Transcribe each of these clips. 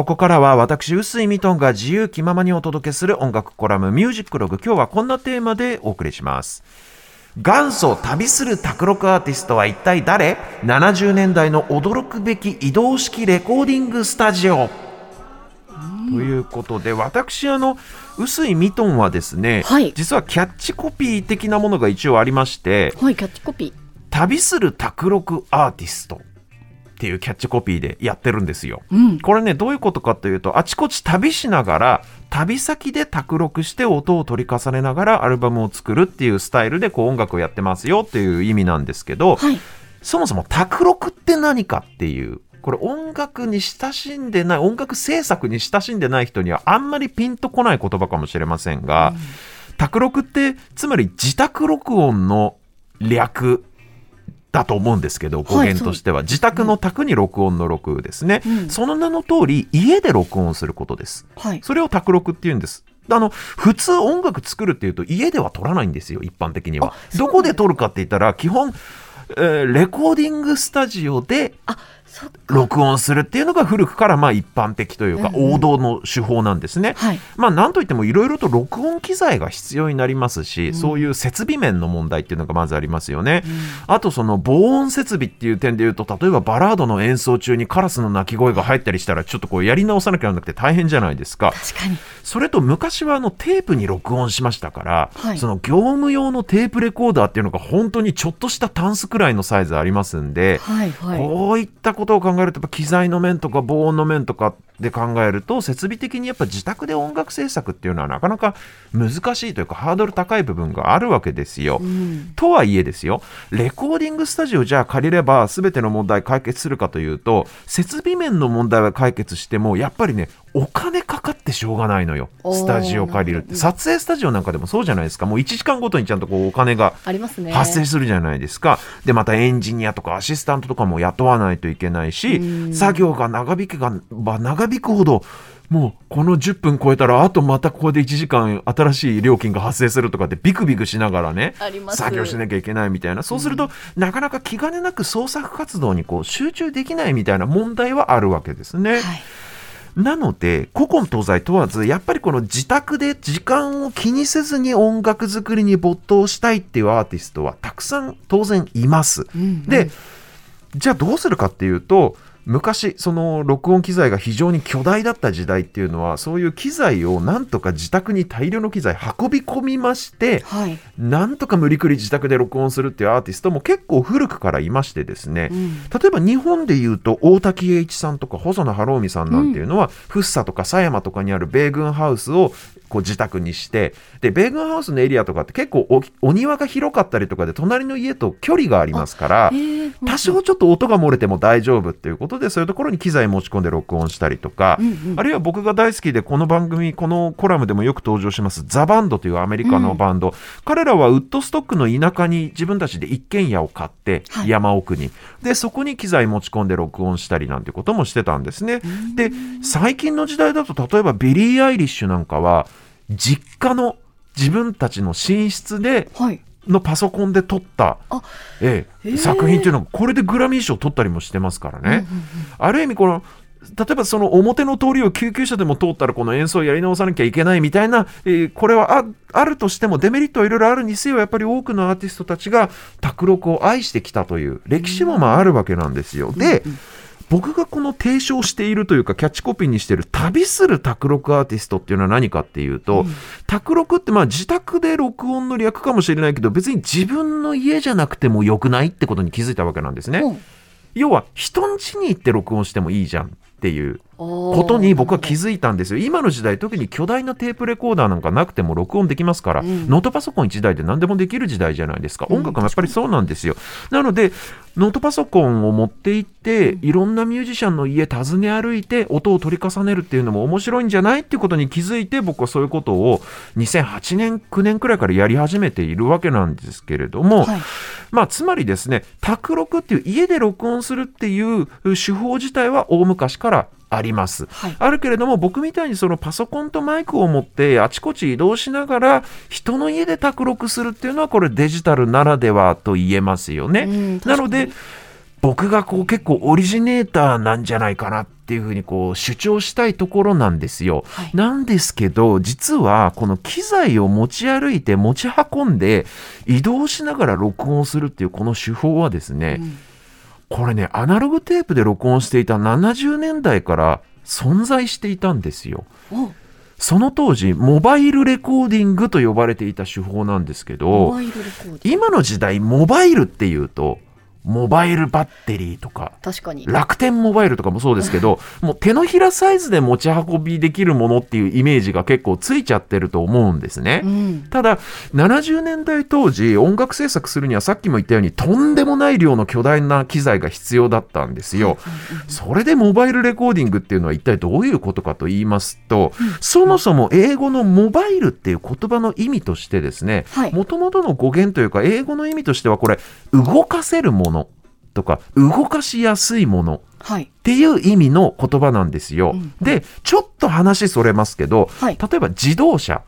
ここからは私、臼井ミトンが自由気ままにお届けする音楽コラムミュージックログ。今日はこんなテーマでお送りします。元祖旅する卓録アーティストは一体誰 ?70 年代の驚くべき移動式レコーディングスタジオ。ということで私あの臼井ミトンはですね、はい実はキャッチコピー的なものが一応ありましてはい、キャッチコピー。「旅する卓録アーティスト」っていうキャッチコピーでやってるんですよ。うん。これねどういうことかというとあちこち旅しながら旅先で卓録して音を取り重ねながらアルバムを作るっていうスタイルでこう音楽をやってますよっていう意味なんですけど、はい。そもそも卓録って何かっていうこれ音楽に親しんでない音楽制作に親しんでない人にはあんまりピンとこない言葉かもしれませんが、卓録ってつまり自宅録音の略だと思うんですけど語源としては、自宅の卓に録音の録ですね、うん。その名の通り家で録音することです。はい。それを卓録って言うんです。あの普通音楽作るっていうと家では撮らないんですよ一般的には。どこで撮るかって言ったら基本、えーレコーディングスタジオで。録音するっていうのが古くからまあ一般的というかうんうん王道の手法なんですね。はい。まあなんといってもいろいろと録音機材が必要になりますし、そういう設備面の問題っていうのがまずありますよね。あとその防音設備っていう点で言うと例えばバラードの演奏中にカラスの鳴き声が入ったりしたらちょっとこうやり直さなきゃならなくて大変じゃないですか。確かに。それと昔はあのテープに録音しましたから、はいその業務用のテープレコーダーっていうのが本当にちょっとしたタンスくらいのサイズありますんで、はい、はい。こういったことを考えるとやっぱ機材の面とか防音の面とかで考えると設備的にやっぱ自宅で音楽制作っていうのはなかなか難しいというかハードル高い部分があるわけですよ。うん。とはいえですよレコーディングスタジオじゃあ借りれば全ての問題解決するかというと設備面の問題は解決してもやっぱりねお金かかってしょうがないのよスタジオ借りるって撮影スタジオなんかでもそうじゃないですかもう1時間ごとにちゃんとこうお金が。発生するじゃないですか。で、またエンジニアとかアシスタントとかも雇わないといけないしう、ん作業が長引けば長引くほど、もうこの10分超えたら、あとまたここで1時間新しい料金が発生するとかってビクビクしながらね作業しなきゃいけないみたいな。そうすると、なかなか気兼ねなく創作活動にこう集中できないみたいな問題はあるわけですね。はい。なので古今東西問わずやっぱりこの自宅で時間を気にせずに音楽作りに没頭したいっていうアーティストはたくさん当然います。うんでじゃあどうするかっていうと昔その録音機材が非常に巨大だった時代っていうのはそういう機材をなんとか自宅に大量の機材運び込みましてはい。なんとか無理くり自宅で録音するっていうアーティストも結構古くからいましてですね、うん。例えば日本でいうと大滝栄一さんとか細野晴臣さんなんていうのは、福生とか狭山とかにある米軍ハウスをこう自宅にしてで米軍ハウスのエリアとかって結構おお庭が広かったりとかで隣の家と距離がありますからえー多少ちょっと音が漏れても大丈夫っていうことでそういうところに機材持ち込んで録音したりとか、うんうん。あるいは僕が大好きでこの番組このコラムでもよく登場しますザ・バンドというアメリカのバンド、彼らはウッドストックの田舎に自分たちで一軒家を買ってはい。山奥に、でそこに機材持ち込んで録音したりなんてこともしてたんですね。で最近の時代だと例えばビリー・アイリッシュなんかは実家の自分たちの寝室ではい。のパソコンで録った、あええ作品っていうのがこれでグラミー賞取ったりもしてますからね。うんうんうんある意味この例えばその表の通りを救急車でも通ったらこの演奏をやり直さなきゃいけないみたいな、えーこれはああるとしてもデメリットはいろいろあるにせよやっぱり多くのアーティストたちが卓録を愛してきたという歴史もまああるわけなんですよ。で、僕がこの提唱しているというかキャッチコピーにしている旅する卓録アーティストっていうのは何かっていうと、卓録ってまあ自宅で録音の略かもしれないけど別に自分の家じゃなくてもよくないってことに気づいたわけなんですね。うん。要は人ん家に行って録音してもいいじゃんっていうこことに僕は気づいたんですよ。今の時代特に巨大なテープレコーダーなんかなくても録音できますから、うん。ノートパソコン1台で何でもできる時代じゃないですか。うん。音楽もやっぱりそうなんですよ、なのでノートパソコンを持って行っていろんなミュージシャンの家訪ね歩いて音を取り重ねるっていうのも面白いんじゃないっていうことに気づいて僕はそういうことを2008年9年くらいからやり始めているわけなんですけれども、はい。まあ、つまりですね、卓録っていう家で録音するっていう手法自体は大昔からあります。はい。あるけれども僕みたいにそのパソコンとマイクを持ってあちこち移動しながら人の家で卓録するっていうのはこれデジタルならではと言えますよね。うんなので僕がこう結構オリジネーターなんじゃないかなっていうふうにこう主張したいところなんですよ。はいなんですけど実はこの機材を持ち歩いて持ち運んで移動しながら録音するっていうこの手法はですね、うんこれねアナログテープで録音していた70年代から存在していたんですよ。おその当時モバイルレコーディングと呼ばれていた手法なんですけモど今の時代モバイルっていうとモバイルバッテリーとか確かに。楽天モバイルとかもそうですけど もう手のひらサイズで持ち運びできるものっていうイメージが結構ついちゃってると思うんですね。うん。ただ70年代当時音楽制作するにはさっきも言ったようにとんでもない量の巨大な機材が必要だったんですよ。それでモバイルレコーディングっていうのは一体どういうことかと言いますと、そもそも英語のモバイルっていう言葉の意味としてですねはい。もともとの語源というか英語の意味としてはこれ動かせるものとか動かしやすいもの。はい。っていう意味の言葉なんですよ。うん。でちょっと話それますけど、はい。例えば自動車。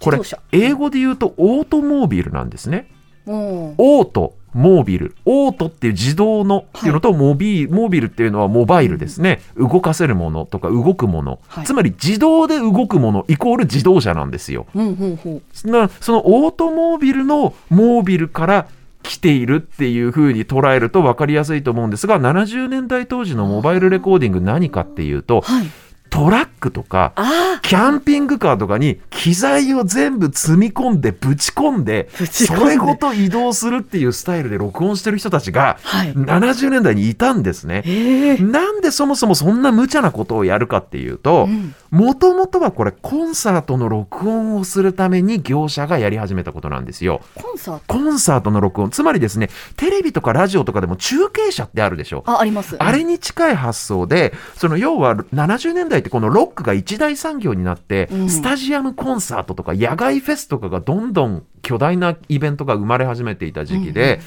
これ英語で言うとオートモービルなんですね。オートモービル。オートっていう自動のっていうのと、モビモービルっていうのはモバイルですね、動かせるものとか動くもの、はい。つまり自動で動くものイコール自動車なんですよ。うんほうほうなそのオートモービルのモービルから来ているっていう風に捉えると分かりやすいと思うんですが70年代当時のモバイルレコーディング何かっていうとはい。トラックとかあキャンピングカーとかに機材を全部積み込んでぶち込んでそれごと移動するっていうスタイルで録音してる人たちがあはい。70年代にいたんですね。ええなんでそもそもそんな無茶なことをやるかっていうとうんもともとはこれコンサートの録音をするために業者がやり始めたことなんですよ。コンサート？コンサートの録音。つまりですねテレビとかラジオとかでも中継車ってあるでしょ。ああります。あれに近い発想でその要は70年代ってこのロックが一大産業になって、うん。スタジアムコンサートとか野外フェスとかがどんどん巨大なイベントが生まれ始めていた時期で、うん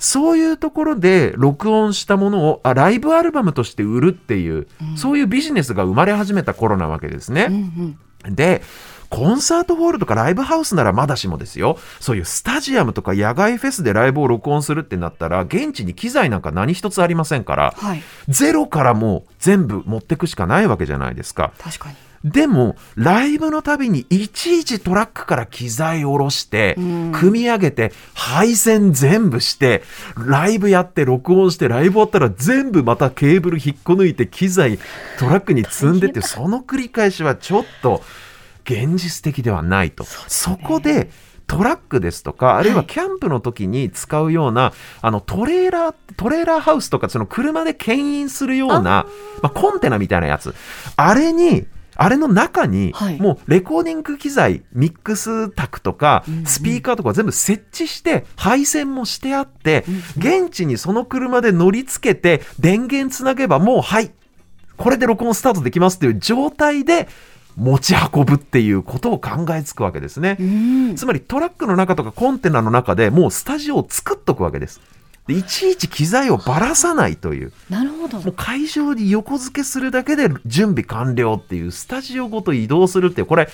そういうところで録音したものをあライブアルバムとして売るっていう、うん。そういうビジネスが生まれ始めた頃なわけですね。うんうん。でコンサートホールとかライブハウスならまだしもですよ。そういうスタジアムとか野外フェスでライブを録音するってなったら現地に機材なんか何一つありませんからはい。ゼロからもう全部持ってくしかないわけじゃないですか。確かにでもライブのたびにいちいちトラックから機材を下ろして、うん。組み上げて配線全部してライブやって録音してライブ終わったら全部またケーブル引っこ抜いて機材トラックに積んでってその繰り返しはちょっと現実的ではないと。そこでトラックですとかあるいはキャンプの時に使うような、あのトレーラートレーラーハウスとかその車で牽引するようなまあ、コンテナみたいなやつ。あれにあれの中に、はいもうレコーディング機材ミックス卓とかスピーカーとか全部設置して配線もしてあって、うん現地にその車で乗り付けて電源つなげばもうはいこれで録音スタートできますっていう状態で持ち運ぶっていうことを考えつくわけですね。うんつまりトラックの中とかコンテナの中でもうスタジオを作っとくわけです。でいちいち機材をばらさないという。なるほど。もう会場に横付けするだけで準備完了っていうスタジオごと移動するっていうこれ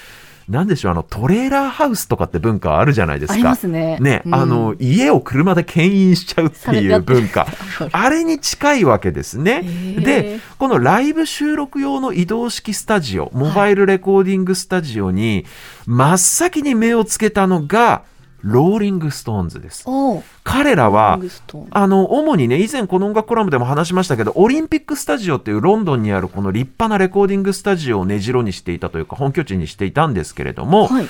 なんでしょうあのトレーラーハウスとかって文化あるじゃないですか。ありますね。ね、うん。あの家を車で牽引しちゃうっていう文化。あれに近いわけですね。でこのライブ収録用の移動式スタジオモバイルレコーディングスタジオに真っ先に目をつけたのがローリング・ストーンズです。彼らはあの主にね以前この音楽コラムでも話しましたけどオリンピックスタジオっていうロンドンにあるこの立派なレコーディングスタジオを根城にしていたというか本拠地にしていたんですけれども、はい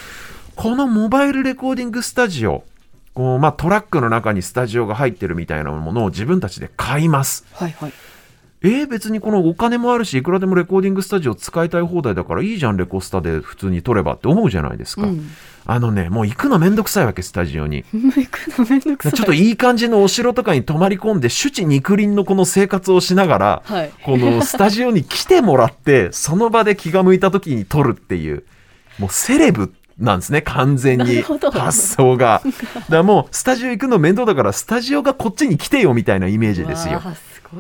このモバイルレコーディングスタジオこう、まあ、トラックの中にスタジオが入ってるみたいなものを自分たちで買います。はいはいえー、別にこのお金もあるしいくらでもレコーディングスタジオ使いたい放題だからいいじゃんレコスタで普通に撮ればって思うじゃないですか、うん。あのねもう行くのめんどくさいわけスタジオに。行くのめんどくさい。ちょっといい感じのお城とかに泊まり込んで首地肉林のこの生活をしながら、はい。このスタジオに来てもらって その場で気が向いた時に撮るっていうもうセレブなんですね完全に。発想が。だからもうスタジオ行くの面倒だからスタジオがこっちに来てよみたいなイメージですよ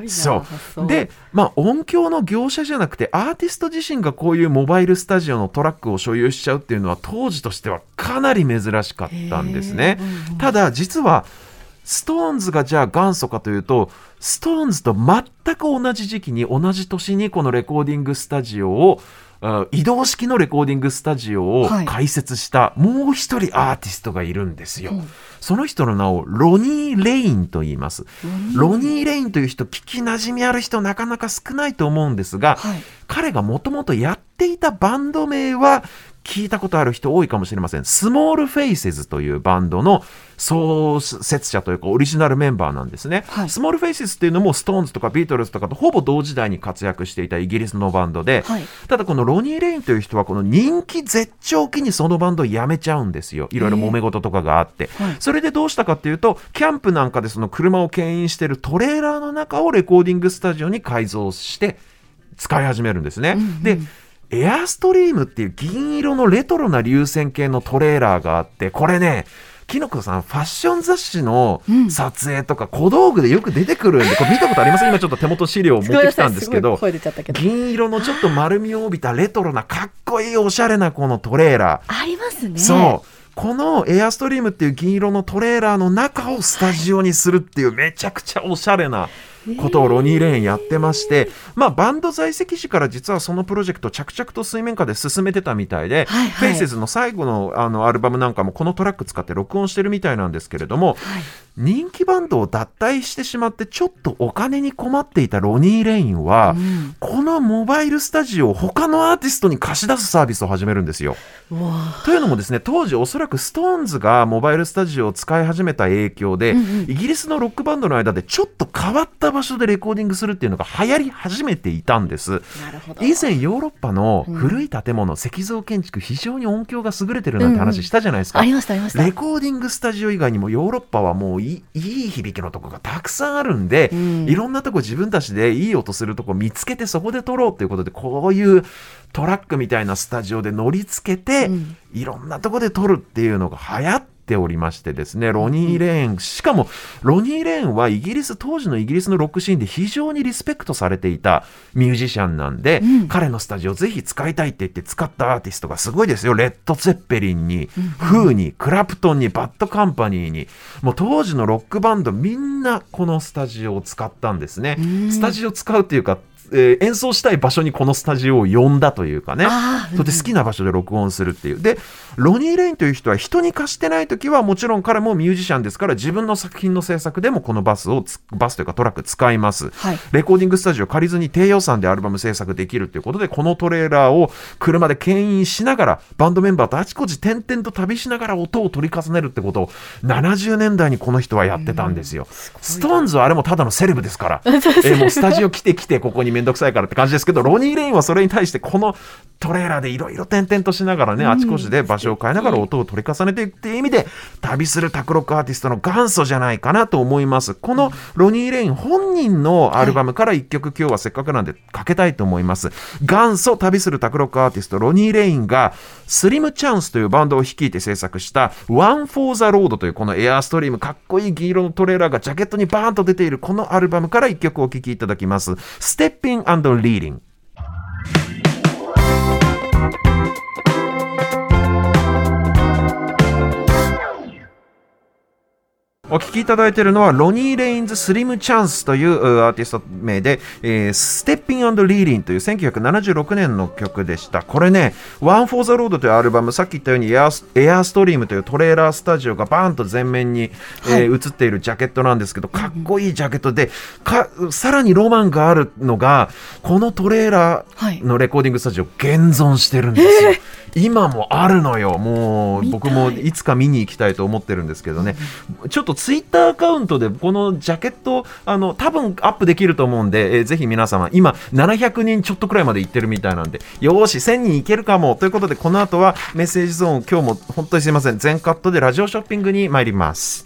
そう。で、まあ、音響の業者じゃなくてアーティスト自身がこういうモバイルスタジオのトラックを所有しちゃうっていうのは当時としてはかなり珍しかったんですね。ただ実はストーンズがじゃあ元祖かというとストーンズと全く同じ時期に同じ年にこのレコーディングスタジオをあ移動式のレコーディングスタジオをはい開設したもう一人アーティストがいるんですよ。うんその人の名をロニー・レインと言います。ロニー・レインという人聞きなじみある人なかなか少ないと思うんですが、はい彼がもともとやっていたバンド名は聞いたことある人多いかもしれません。スモールフェイセズというバンドの創設者というかオリジナルメンバーなんですね。はいスモールフェイセズっていうのもストーンズとかビートルズとかとほぼ同時代に活躍していたイギリスのバンドで、はいただこのロニー・レインという人はこの人気絶頂期にそのバンドを辞めちゃうんですよ。いろいろ揉め事とかがあって。はいそれでどうしたかっていうと、キャンプなんかでその車を牽引しているトレーラーの中をレコーディングスタジオに改造して使い始めるんですね。うんうんで、エアストリームっていう銀色のレトロな流線形のトレーラーがあって、これね、きのこさん、ファッション雑誌のうん撮影とか小道具でよく出てくるんで、これ見たことあります今ちょっと手元資料を持ってきたんですけど銀色のちょっと丸みを帯びたレトロなかっこいいおしゃれなこのトレーラー。ありますねそう。このエアストリームっていう銀色のトレーラーの中をスタジオにするっていうめちゃくちゃおしゃれなことをロニー・レインやってまして、まあバンド在籍時から実はそのプロジェクト着々と水面下で進めてたみたいで、はいはい。フェイセズの最後のあのアルバムなんかもこのトラック使って録音してるみたいなんですけれども、はい人気バンドを脱退してしまってちょっとお金に困っていたロニー・レインは、うんこのモバイルスタジオを他のアーティストに貸し出すサービスを始めるんですよ。というのもですね当時おそらくストーンズがモバイルスタジオを使い始めた影響で、うんうんイギリスのロックバンドの間でちょっと変わった場所でレコーディングするっていうのが流行り始めていたんです。以前ヨーロッパの古い建物、石造建築非常に音響が優れてるなんて話したじゃないですか。ありましたありましたレコーディングスタジオ以外にもヨーロッパはもういい響きのとこがたくさんあるんで、うん。いろんなとこ自分たちでいい音するとこ見つけてそこで撮ろうということでこういうトラックみたいなスタジオで乗り付けて、うん。いろんなとこで撮るっていうのが流行っておりましてですねロニー・レーンしかもロニー・レーンはイギリス当時のイギリスのロックシーンで非常にリスペクトされていたミュージシャンなんで、うん。彼のスタジオぜひ使いたいって言って使ったアーティストがすごいですよ。レッド・ゼッペリンに、フーにクラプトンにバッド・カンパニーに。もう当時のロックバンドみんなこのスタジオを使ったんですね。うん。スタジオ使うっていうか、えー演奏したい場所にこのスタジオを呼んだというかね。それで好きな場所で録音するっていう。で、ロニー・レインという人は人に貸してない時はもちろん彼もミュージシャンですから自分の作品の制作でもこのバスをつ、バスというかトラック使います。はいレコーディングスタジオ借りずに低予算でアルバム制作できるということで、このトレーラーを車で牽引しながら、バンドメンバーとあちこち転々と旅しながら音を録り重ねるってことを、70年代にこの人はやってたんですよ。ストーンズはあれもただのセレブですから、えーもうスタジオ来て来て、ここにめんどくさいからって感じですけど、ロニー・レインはそれに対して、このトレーラーでいろいろ転々としながらね、あちこちで場所を変えながら音を録り重ねていくっていう意味で、旅するタクロックアーティストの元祖じゃないかなと思います。このロニー・レイン本人のアルバムから一曲今日はせっかくなんでかけたいと思います。元祖旅するタクロックアーティストロニー・レインがスリムチャンスというバンドを率いて制作した One for the Road というこのエアーストリームかっこいい銀色のトレーラーがジャケットにバーンと出ているこのアルバムから一曲お聴きいただきます。Stepping and Leading。お聴きいただいているのはロニー・レインズ・スリム・チャンスといううアーティスト名で、えー、ステッピングリーリンという1976年の曲でした。これね、One for the Road というアルバム、さっき言ったようにエアスエアーストリームというトレーラースタジオがバーンと前面に、えー映っているジャケットなんですけど、かっこいいジャケットで、かさらにロマンがあるのが、このトレーラはいーのレコーディングスタジオ現存してるんですよ。今もあるのよ。もう僕もいつか見に行きたいと思ってるんですけどね。ちょっとツイッターアカウントでこのジャケット、あの、多分アップできると思うんで、えーぜひ皆様、今700人ちょっとくらいまでいってるみたいなんで、よし、1000人いけるかも。ということで、この後はメッセージゾーン、今日も本当にすいません。全カットでラジオショッピングに参ります。